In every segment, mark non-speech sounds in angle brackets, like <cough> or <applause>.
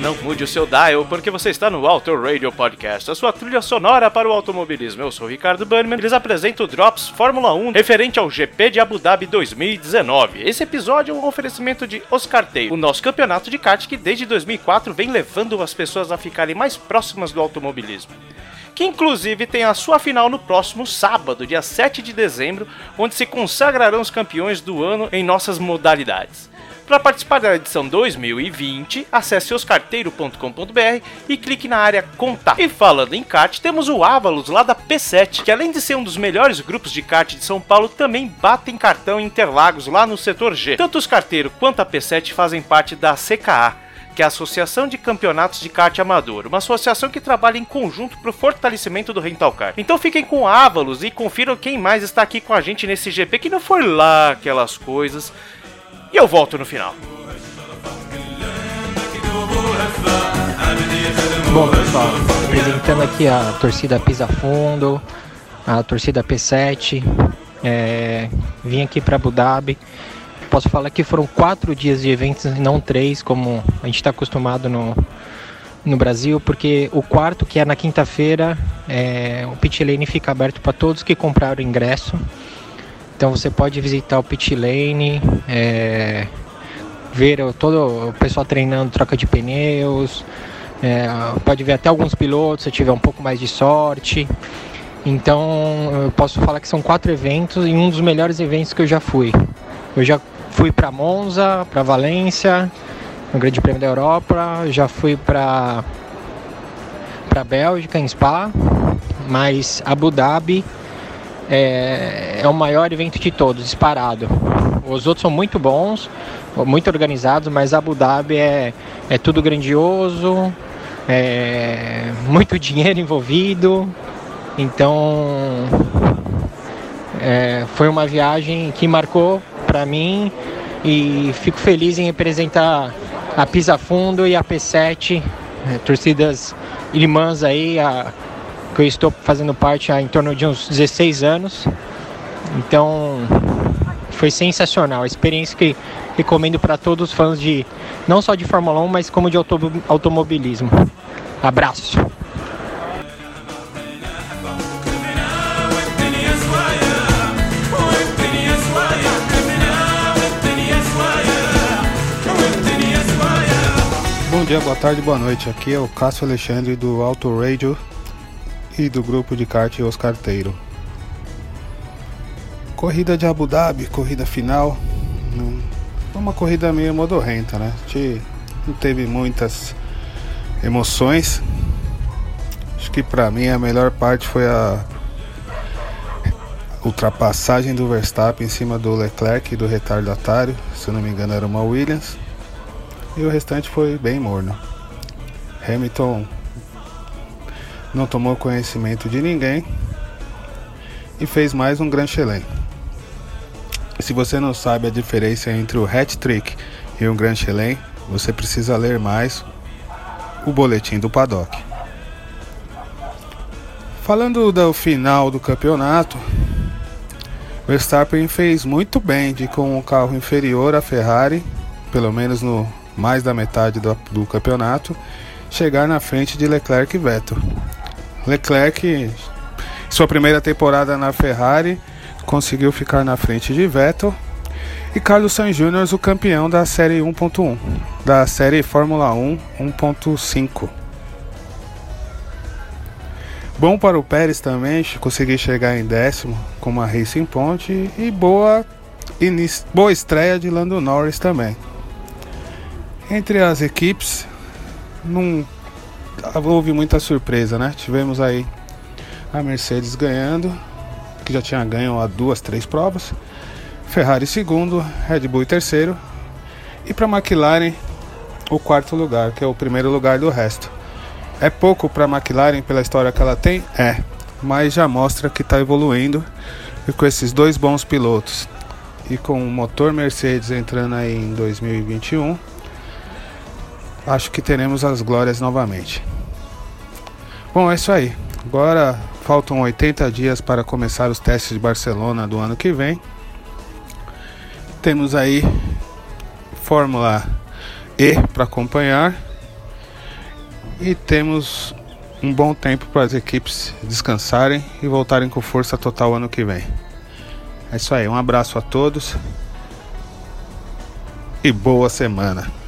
não mude o seu dial, porque você está no Auto Radio Podcast, a sua trilha sonora para o automobilismo. Eu sou o Ricardo Bannerman, eles apresentam o Drops Fórmula 1 referente ao GP de Abu Dhabi 2019. Esse episódio é um oferecimento de Oscar Taylor, o nosso campeonato de kart que desde 2004 vem levando as pessoas a ficarem mais próximas do automobilismo que inclusive tem a sua final no próximo sábado, dia 7 de dezembro, onde se consagrarão os campeões do ano em nossas modalidades. Para participar da edição 2020, acesse oscarteiro.com.br e clique na área Contato. E falando em kart, temos o Avalos lá da P7, que além de ser um dos melhores grupos de kart de São Paulo, também batem cartão em Interlagos lá no setor G. Tanto os carteiros quanto a P7 fazem parte da CKA, que é a Associação de Campeonatos de Kart Amador, uma associação que trabalha em conjunto para o fortalecimento do rental car. Então fiquem com Ávalos e confiram quem mais está aqui com a gente nesse GP que não foi lá aquelas coisas. E eu volto no final. Bom, pessoal, apresentando aqui a torcida Pisa Fundo, a torcida P7. É, vim aqui para Abu Dhabi. Posso falar que foram quatro dias de eventos e não três, como a gente está acostumado no, no Brasil, porque o quarto, que é na quinta-feira, é, o pit lane fica aberto para todos que compraram ingresso. Então você pode visitar o pit lane, é, ver todo o pessoal treinando troca de pneus, é, pode ver até alguns pilotos se tiver um pouco mais de sorte. Então eu posso falar que são quatro eventos e um dos melhores eventos que eu já fui. Eu já fui para Monza, para Valência, no Grande Prêmio da Europa, já fui para para Bélgica em Spa, mas Abu Dhabi é, é o maior evento de todos, disparado. Os outros são muito bons, muito organizados, mas Abu Dhabi é, é tudo grandioso, é muito <laughs> dinheiro envolvido. Então é, foi uma viagem que marcou para mim e fico feliz em representar a Pisa Fundo e a P7, é, torcidas irmãs aí, a, que eu estou fazendo parte há em torno de uns 16 anos. Então foi sensacional, a experiência que recomendo para todos os fãs de não só de Fórmula 1, mas como de automobilismo. Abraço. Bom dia, boa tarde, boa noite. Aqui é o Cássio Alexandre do Auto Radio e do grupo de kart Oscar Teiro. Corrida de Abu Dhabi, corrida final. Hum, uma corrida meio modorrenta, né? A gente não teve muitas emoções. Acho que pra mim a melhor parte foi a ultrapassagem do Verstappen em cima do Leclerc e do retardatário. Se eu não me engano era uma Williams. E o restante foi bem morno. Hamilton não tomou conhecimento de ninguém e fez mais um Grand Chelem. Se você não sabe a diferença entre o hat-trick e um Grand Chelem, você precisa ler mais o boletim do paddock. Falando do final do campeonato, Verstappen fez muito bem de com um carro inferior à Ferrari, pelo menos no, mais da metade do, do campeonato, chegar na frente de Leclerc e Vettel. Leclerc, sua primeira temporada na Ferrari, conseguiu ficar na frente de Vettel. E Carlos Sainz Jr., o campeão da série 1.1, da série Fórmula 1 1.5. Bom para o Pérez também, conseguir chegar em décimo com uma Racing Point e boa, boa estreia de Lando Norris também. Entre as equipes, não houve muita surpresa, né? Tivemos aí a Mercedes ganhando, que já tinha ganho há duas, três provas. Ferrari segundo, Red Bull terceiro. E para McLaren, o quarto lugar, que é o primeiro lugar do resto. É pouco para McLaren pela história que ela tem? É, mas já mostra que está evoluindo e com esses dois bons pilotos e com o motor Mercedes entrando aí em 2021, acho que teremos as glórias novamente. Bom, é isso aí. Agora faltam 80 dias para começar os testes de Barcelona do ano que vem. Temos aí Fórmula E para acompanhar e temos um bom tempo para as equipes descansarem e voltarem com força total ano que vem. É isso aí, um abraço a todos e boa semana.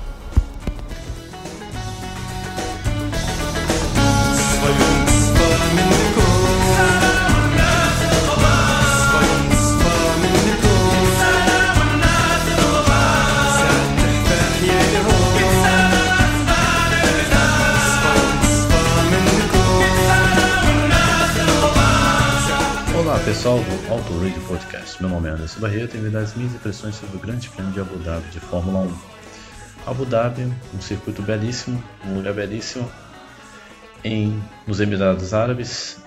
Radio Podcast. Meu nome é Anderson Barreto e me dá as minhas impressões sobre o Grande Prêmio de Abu Dhabi de Fórmula 1. Abu Dhabi, um circuito belíssimo, um lugar belíssimo em, nos Emirados Árabes,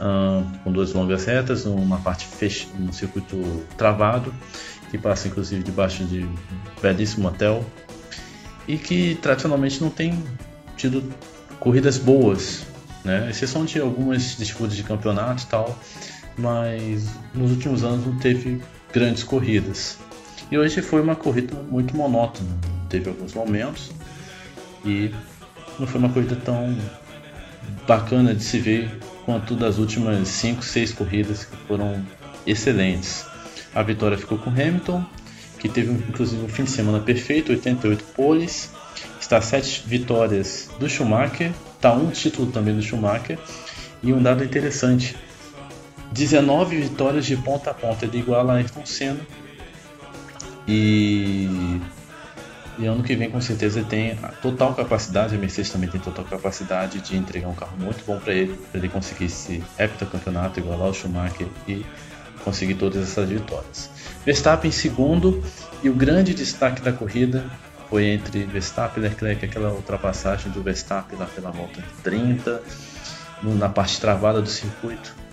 com duas longas retas, uma parte fech... um circuito travado, que passa inclusive debaixo de um belíssimo hotel, e que tradicionalmente não tem tido corridas boas, né? exceção de algumas disputas de campeonato e tal mas nos últimos anos não teve grandes corridas. E hoje foi uma corrida muito monótona, teve alguns momentos e não foi uma corrida tão bacana de se ver quanto das últimas 5, 6 corridas que foram excelentes. A vitória ficou com Hamilton, que teve inclusive um fim de semana perfeito, 88 poles, está 7 vitórias do Schumacher, está um título também do Schumacher, e um dado interessante, 19 vitórias de ponta a ponta. Ele iguala a Ayrton Senna. E, e ano que vem com certeza ele tem a total capacidade, a Mercedes também tem total capacidade de entregar um carro muito bom para ele, para ele conseguir esse heptacampeonato, igualar o Schumacher e conseguir todas essas vitórias. Verstappen em segundo e o grande destaque da corrida foi entre Verstappen e Leclerc, aquela ultrapassagem do Verstappen lá pela volta 30, na parte travada do circuito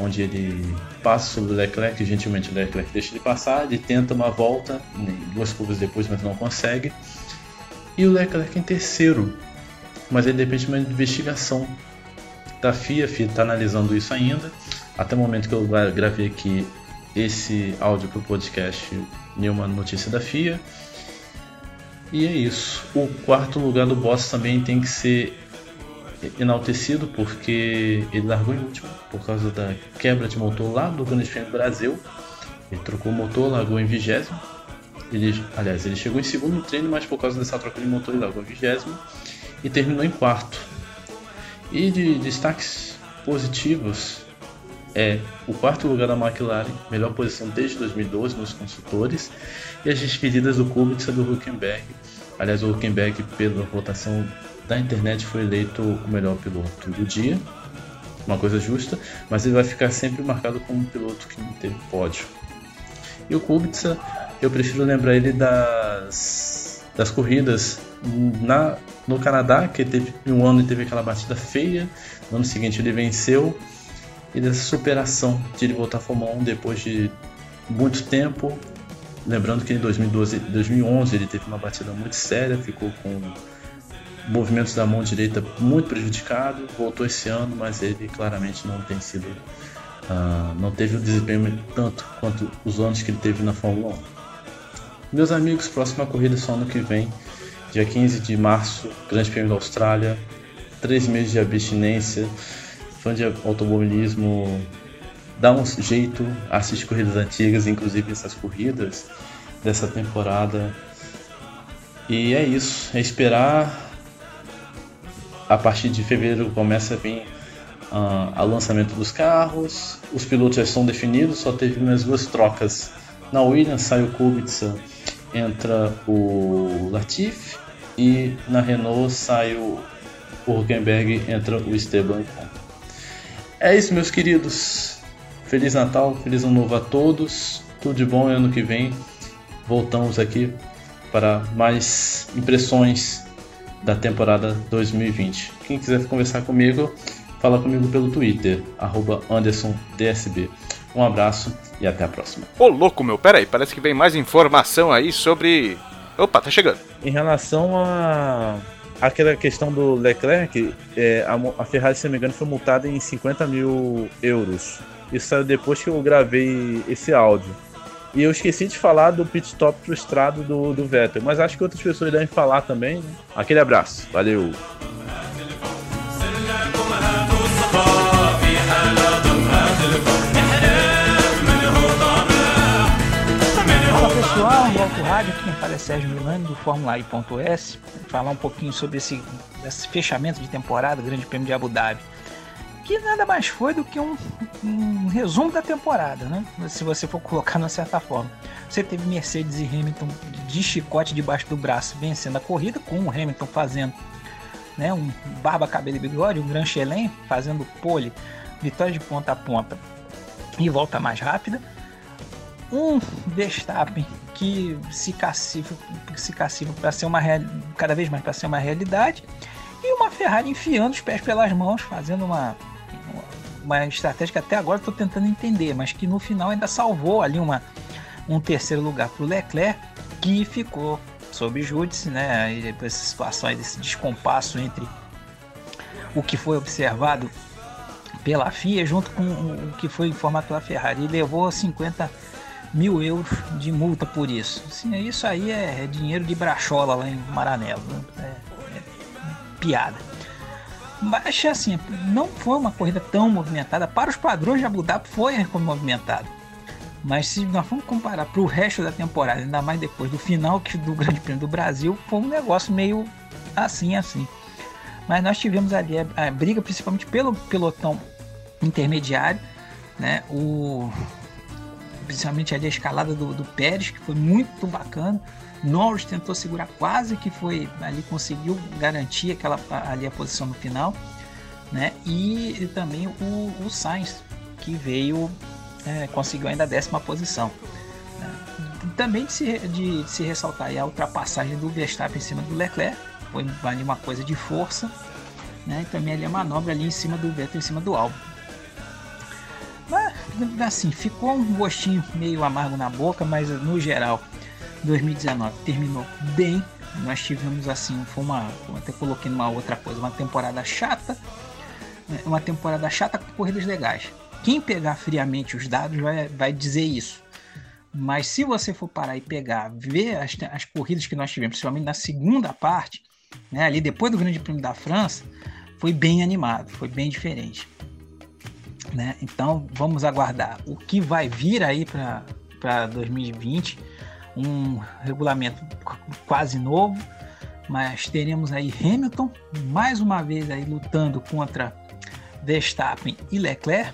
onde ele passa sobre o Leclerc, gentilmente o Leclerc deixa ele passar, ele tenta uma volta, duas curvas depois, mas não consegue. E o Leclerc em terceiro, mas ele depende de uma investigação da FIA, a FIA está analisando isso ainda. Até o momento que eu gravei aqui esse áudio para o podcast, nenhuma notícia da FIA. E é isso. O quarto lugar do boss também tem que ser enaltecido porque ele largou em último por causa da quebra de motor lá do Grande Prêmio Brasil. Ele trocou o motor, largou em vigésimo. Ele, aliás, ele chegou em segundo no treino, mas por causa dessa troca de motor ele largou em vigésimo e terminou em quarto. E de destaques positivos é o quarto lugar da McLaren, melhor posição desde 2012 nos construtores, e as despedidas do Kubica do Huckenberg. Aliás, o Huckenberg, pela votação da internet foi eleito o melhor piloto do dia, uma coisa justa, mas ele vai ficar sempre marcado como um piloto que não teve pódio. E o Kubica, eu prefiro lembrar ele das, das corridas na, no Canadá, que teve um ano ele teve aquela batida feia, no ano seguinte ele venceu, e dessa superação de ele voltar à Fórmula 1 depois de muito tempo. Lembrando que em 2012, 2011 ele teve uma batida muito séria, ficou com movimentos da mão direita muito prejudicado, voltou esse ano, mas ele claramente não tem sido, uh, não teve o desempenho tanto quanto os anos que ele teve na Fórmula 1. Meus amigos, próxima corrida só ano que vem, Dia 15 de março, Grande Prêmio da Austrália. Três meses de abstinência. Fã de automobilismo dá um jeito, assiste corridas antigas, inclusive essas corridas dessa temporada. E é isso, é esperar. A partir de fevereiro começa a vir uh, o lançamento dos carros, os pilotos já estão definidos, só teve umas duas trocas. Na Williams sai o Kubica, entra o Latifi e na Renault sai o, Huckenberg, entra o Esteban. É isso, meus queridos. Feliz Natal, feliz Ano Novo a todos. Tudo de bom ano que vem voltamos aqui para mais impressões da temporada 2020. Quem quiser conversar comigo, fala comigo pelo Twitter, AndersonDSB. Um abraço e até a próxima. Ô louco meu, pera aí, parece que vem mais informação aí sobre. Opa, tá chegando. Em relação a aquela questão do Leclerc, é, a, a, Ferrari, se não me engano, foi multada em 50 mil euros. Isso saiu depois que eu gravei esse áudio. E eu esqueci de falar do pit stop frustrado do, do Vettel, mas acho que outras pessoas devem falar também. Né? Aquele abraço, valeu! Pessoal, Alto Rádio, quem fala é Sérgio Milani do Fórmula I.S. Falar um pouquinho sobre esse, esse fechamento de temporada, Grande Prêmio de Abu Dhabi que nada mais foi do que um, um, resumo da temporada, né? Se você for colocar de uma certa forma. Você teve Mercedes e Hamilton de chicote debaixo do braço vencendo a corrida, com o Hamilton fazendo né, um barba, cabelo e bigode, um Grand Chelem fazendo pole, vitória de ponta a ponta e volta mais rápida. Um Verstappen que se cacifa, se cacifa para ser uma real, cada vez mais para ser uma realidade e uma Ferrari enfiando os pés pelas mãos, fazendo uma uma estratégia que até agora estou tentando entender, mas que no final ainda salvou ali uma, um terceiro lugar para o Leclerc, que ficou sob júdice, né? E essa situação aí, desse descompasso entre o que foi observado pela FIA junto com o que foi informado pela Ferrari. E levou 50 mil euros de multa por isso. Assim, isso aí é, é dinheiro de brachola lá em Maranello. Né? É, é piada. Mas assim, não foi uma corrida tão movimentada. Para os padrões de Abu Dhabi foi movimentada. Mas se nós formos comparar para o resto da temporada, ainda mais depois do final do Grande Prêmio do Brasil, foi um negócio meio assim, assim. Mas nós tivemos ali a, a briga principalmente pelo pelotão intermediário, né? O, principalmente ali a escalada do, do Pérez, que foi muito bacana. Norris tentou segurar quase que foi ali conseguiu garantir aquela ali a posição no final, né? E também o, o Sainz que veio é, conseguiu ainda a décima posição. Né? Também de se, de, de se ressaltar a ultrapassagem do Verstappen em cima do Leclerc, foi ali uma coisa de força, né? E também ali a manobra ali em cima do Vettel em cima do Albon. Mas assim, ficou um gostinho meio amargo na boca, mas no geral 2019 terminou bem. Nós tivemos assim, foi uma, até coloquei numa outra coisa, uma temporada chata, né, uma temporada chata com corridas legais. Quem pegar friamente os dados vai, vai dizer isso. Mas se você for parar e pegar, ver as, as corridas que nós tivemos, principalmente na segunda parte, né, ali depois do Grande Prêmio da França, foi bem animado, foi bem diferente. Né? Então vamos aguardar o que vai vir aí para 2020 um regulamento quase novo, mas teremos aí Hamilton mais uma vez aí lutando contra Verstappen e Leclerc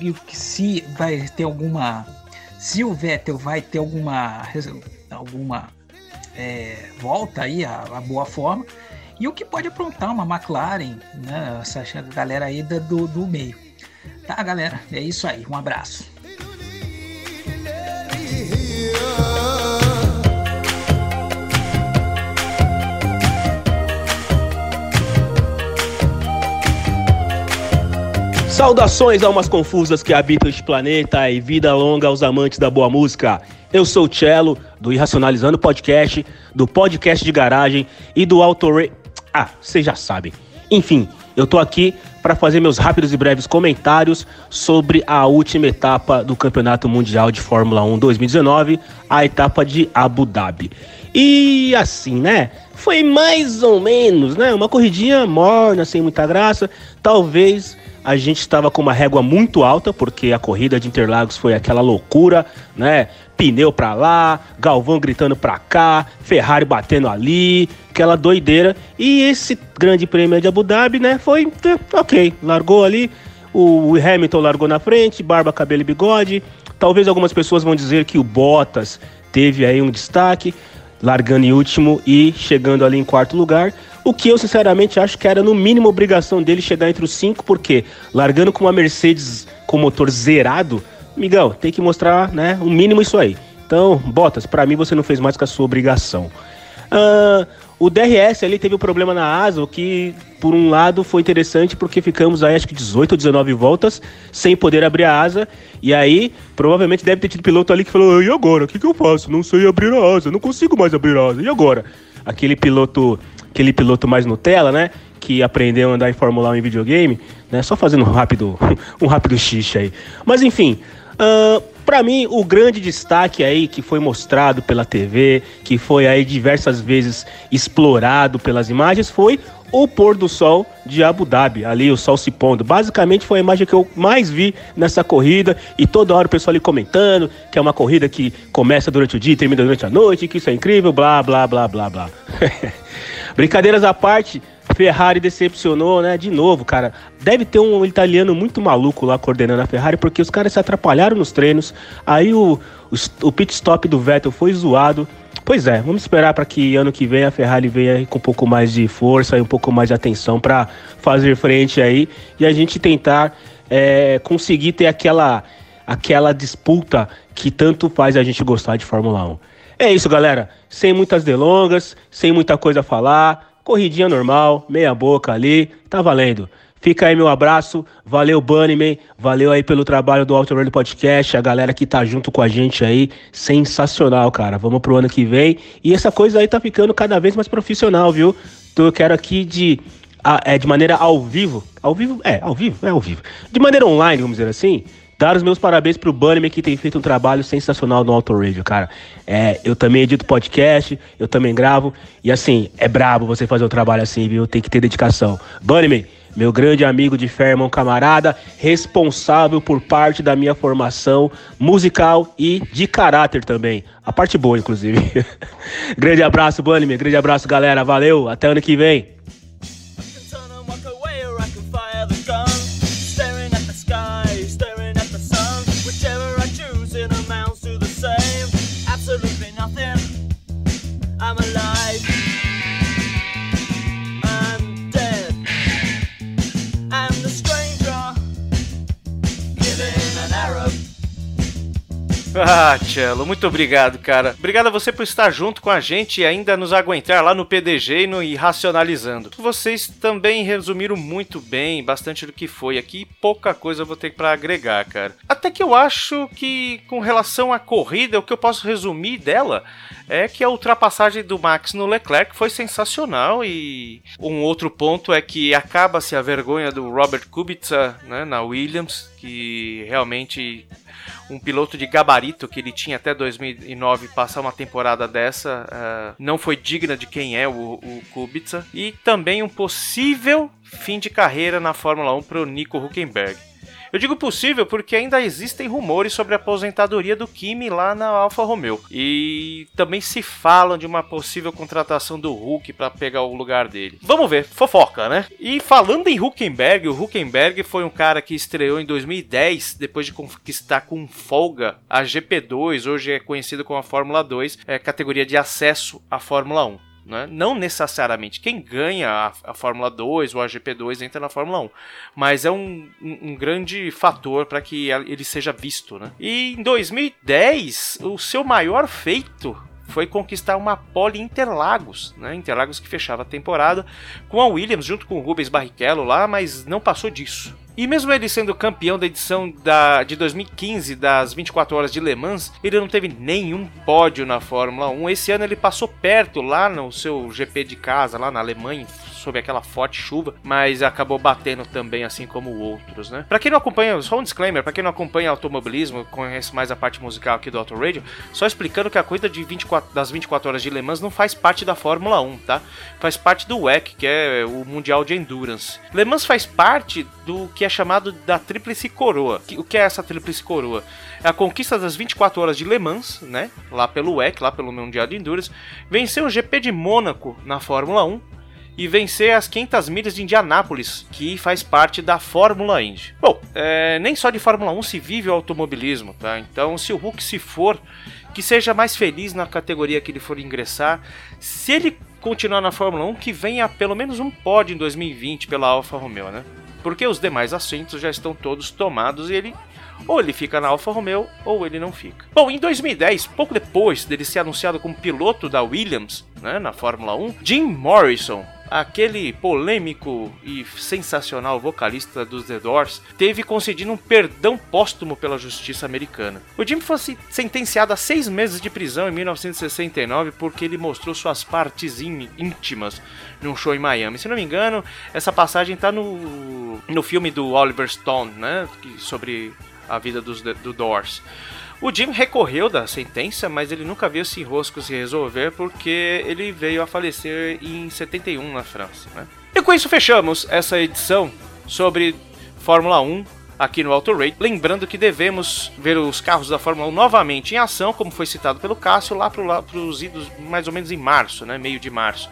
e se vai ter alguma se o Vettel vai ter alguma alguma é, volta aí a, a, boa forma e o que pode aprontar uma McLaren, né, essa galera aí do, do meio. Tá, galera? É isso aí. Um abraço. Saudações almas confusas que habitam este planeta e vida longa aos amantes da boa música. Eu sou o Cello, do Irracionalizando Podcast, do Podcast de Garagem e do Auto... Ah, vocês já sabem. Enfim, eu tô aqui para fazer meus rápidos e breves comentários sobre a última etapa do Campeonato Mundial de Fórmula 1 2019, a etapa de Abu Dhabi. E assim, né? foi mais ou menos, né? Uma corridinha morna, sem muita graça. Talvez a gente estava com uma régua muito alta, porque a corrida de Interlagos foi aquela loucura, né? Pneu pra lá, Galvão gritando pra cá, Ferrari batendo ali, aquela doideira. E esse grande prêmio de Abu Dhabi, né? Foi eh, ok, largou ali. O Hamilton largou na frente, barba, cabelo e bigode. Talvez algumas pessoas vão dizer que o Bottas teve aí um destaque, largando em último e chegando ali em quarto lugar. O que eu sinceramente acho que era no mínimo obrigação dele chegar entre os cinco, porque largando com uma Mercedes com motor zerado, Miguel, tem que mostrar, né, o mínimo isso aí. Então, Bottas, para mim você não fez mais que a sua obrigação. Ah, o DRS ali teve um problema na asa, o que por um lado foi interessante porque ficamos aí acho que 18 ou 19 voltas sem poder abrir a asa. E aí, provavelmente deve ter tido piloto ali que falou: "E agora? O que, que eu faço? Não sei abrir a asa, não consigo mais abrir a asa. E agora?" Aquele piloto, aquele piloto mais Nutella, né? Que aprendeu a andar em Fórmula 1 em videogame, né? Só fazendo um rápido, <laughs> um rápido xixi aí. Mas enfim, ah, para mim, o grande destaque aí que foi mostrado pela TV, que foi aí diversas vezes explorado pelas imagens, foi o pôr do sol de Abu Dhabi, ali o sol se pondo. Basicamente foi a imagem que eu mais vi nessa corrida e toda hora o pessoal ali comentando que é uma corrida que começa durante o dia e termina durante a noite, que isso é incrível, blá blá blá blá blá. <laughs> Brincadeiras à parte, Ferrari decepcionou, né? De novo, cara. Deve ter um italiano muito maluco lá coordenando a Ferrari, porque os caras se atrapalharam nos treinos. Aí o, o, o pit stop do Vettel foi zoado. Pois é, vamos esperar para que ano que vem a Ferrari venha com um pouco mais de força e um pouco mais de atenção para fazer frente aí e a gente tentar é, conseguir ter aquela, aquela disputa que tanto faz a gente gostar de Fórmula 1. É isso, galera. Sem muitas delongas, sem muita coisa a falar. Corridinha normal, meia boca ali, tá valendo. Fica aí meu abraço, valeu Bunnyman, valeu aí pelo trabalho do Auto Radio Podcast, a galera que tá junto com a gente aí, sensacional, cara. Vamos pro ano que vem. E essa coisa aí tá ficando cada vez mais profissional, viu? Então eu quero aqui de, é, de maneira ao vivo, ao vivo, é, ao vivo, é ao vivo. De maneira online, vamos dizer assim, dar os meus parabéns pro Bunnyman que tem feito um trabalho sensacional no Auto Radio, cara. É, eu também edito podcast, eu também gravo, e assim, é brabo você fazer um trabalho assim, viu? Tem que ter dedicação. Bunnyman, meu grande amigo de fé, irmão camarada, responsável por parte da minha formação musical e de caráter também. A parte boa, inclusive. <laughs> grande abraço, Bunnyman, grande abraço, galera. Valeu, até ano que vem. Ah, Cello, muito obrigado, cara. Obrigado a você por estar junto com a gente e ainda nos aguentar lá no PDG e no Irracionalizando. Vocês também resumiram muito bem bastante do que foi aqui. Pouca coisa eu vou ter pra agregar, cara. Até que eu acho que, com relação à corrida, o que eu posso resumir dela é que a ultrapassagem do Max no Leclerc foi sensacional e um outro ponto é que acaba-se a vergonha do Robert Kubica né, na Williams, que realmente um piloto de gabarito que ele tinha até 2009 passar uma temporada dessa ah, não foi digna de quem é o, o Kubica e também um possível fim de carreira na Fórmula 1 para o Nico Huckenberg. Eu digo possível porque ainda existem rumores sobre a aposentadoria do Kimi lá na Alfa Romeo. E também se falam de uma possível contratação do Hulk para pegar o lugar dele. Vamos ver, fofoca, né? E falando em Huckenberg, o Huckenberg foi um cara que estreou em 2010, depois de conquistar com folga a GP2, hoje é conhecido como a Fórmula 2, é categoria de acesso à Fórmula 1 né? Não necessariamente quem ganha a, a Fórmula 2 ou a GP2 entra na Fórmula 1, mas é um, um, um grande fator para que ele seja visto. Né? E em 2010, o seu maior feito foi conquistar uma pole em Interlagos, né? Interlagos que fechava a temporada com a Williams junto com o Rubens Barrichello lá, mas não passou disso. E mesmo ele sendo campeão da edição da, de 2015 das 24 horas de Le Mans, ele não teve nenhum pódio na Fórmula 1. Esse ano ele passou perto lá no seu GP de casa, lá na Alemanha, sob aquela forte chuva, mas acabou batendo também, assim como outros, né? Pra quem não acompanha, só um disclaimer, pra quem não acompanha automobilismo, conhece mais a parte musical aqui do Auto Radio, só explicando que a corrida de 24, das 24 horas de Le Mans não faz parte da Fórmula 1, tá? Faz parte do WEC, que é o Mundial de Endurance. Le Mans faz parte do que é chamado da Tríplice Coroa. O que é essa Tríplice Coroa? É a conquista das 24 horas de Le Mans, né? Lá pelo WEC, lá pelo Mundial de Endurance. Venceu o GP de Mônaco na Fórmula 1 e vencer as 500 milhas de Indianápolis, que faz parte da Fórmula Indy. Bom, é, nem só de Fórmula 1 se vive o automobilismo, tá? Então, se o Hulk se for, que seja mais feliz na categoria que ele for ingressar. Se ele continuar na Fórmula 1, que venha pelo menos um pódio em 2020 pela Alfa Romeo, né? Porque os demais assentos já estão todos tomados e ele ou ele fica na Alfa Romeo ou ele não fica. Bom, em 2010, pouco depois dele ser anunciado como piloto da Williams, né, na Fórmula 1, Jim Morrison, aquele polêmico e sensacional vocalista dos The Doors, teve concedido um perdão póstumo pela justiça americana. O Jim foi sentenciado a seis meses de prisão em 1969 porque ele mostrou suas partes íntimas num show em Miami. Se não me engano, essa passagem está no, no filme do Oliver Stone, né, sobre a vida dos do Doors. O Jim recorreu da sentença, mas ele nunca viu esse enrosco se resolver porque ele veio a falecer em 71 na França. Né? E com isso fechamos essa edição sobre Fórmula 1 aqui no Auto Rate. Lembrando que devemos ver os carros da Fórmula 1 novamente em ação, como foi citado pelo Cássio, lá para os idos mais ou menos em março, né? meio de março.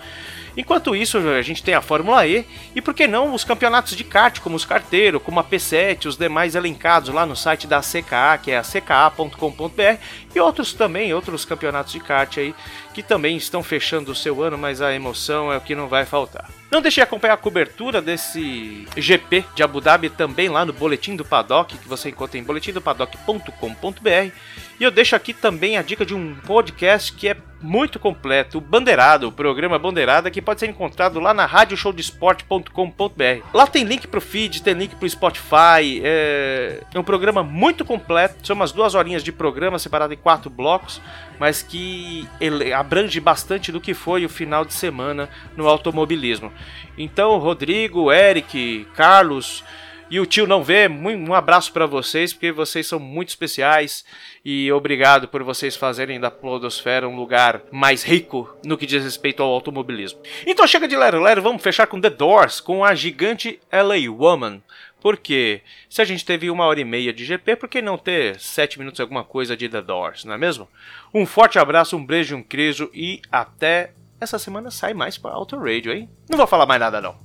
Enquanto isso, a gente tem a Fórmula E e por que não os campeonatos de kart, como os carteiros, como a P7, os demais elencados lá no site da CKA, que é a cka.com.br, e outros também, outros campeonatos de kart aí que também estão fechando o seu ano, mas a emoção é o que não vai faltar. Não deixe de acompanhar a cobertura desse GP de Abu Dhabi também lá no Boletim do Paddock, que você encontra em boletimdopaddock.com.br. E eu deixo aqui também a dica de um podcast que é muito completo, o Bandeirado, o programa Bandeirada, que pode ser encontrado lá na radioshowdesport.com.br. Lá tem link pro feed, tem link pro Spotify, é... é um programa muito completo, são umas duas horinhas de programa separado em quatro blocos, mas que abrange bastante do que foi o final de semana no automobilismo. Então, Rodrigo, Eric, Carlos e o tio não vê, um abraço para vocês, porque vocês são muito especiais e obrigado por vocês fazerem da Plodosfera um lugar mais rico no que diz respeito ao automobilismo. Então chega de lero lero, vamos fechar com The Doors, com a gigante LA Woman. Porque se a gente teve uma hora e meia de GP, por que não ter sete minutos alguma coisa de The Doors, não é mesmo? Um forte abraço, um beijo, um queijo e até essa semana sai mais para Auto Radio, hein? Não vou falar mais nada não.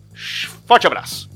Forte abraço.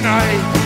tonight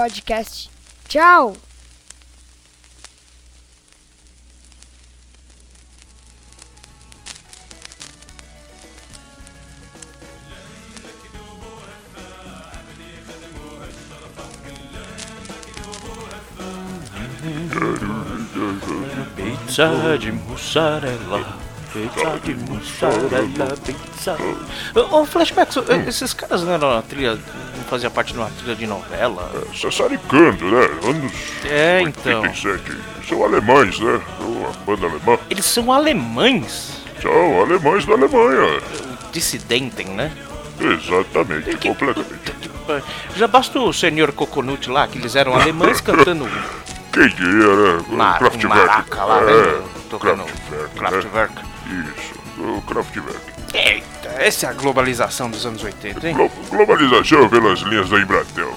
podcast. Tchau! Pizza de mussarela. Pizza de mussarela, pizza. Ô, oh, eh, esses caras não eram na trilha não faziam parte de uma trilha de novela? Sassaricando, né? Anos É, então. 87. São alemães, né? Uma banda alemã. Eles são alemães. São alemães da Alemanha. Dissidenten, né? Exatamente, completamente. Já basta o senhor Coconut lá, que eles eram alemães <laughs> cantando Quem né? Mar- Kraftwerk. maraca lá, é, né? Tocando Kraftwerk, Kraftwerk. Né? Isso, o Kraftwerk. Essa é a globalização dos anos 80, hein? Glo- globalização pelas linhas da Embratel.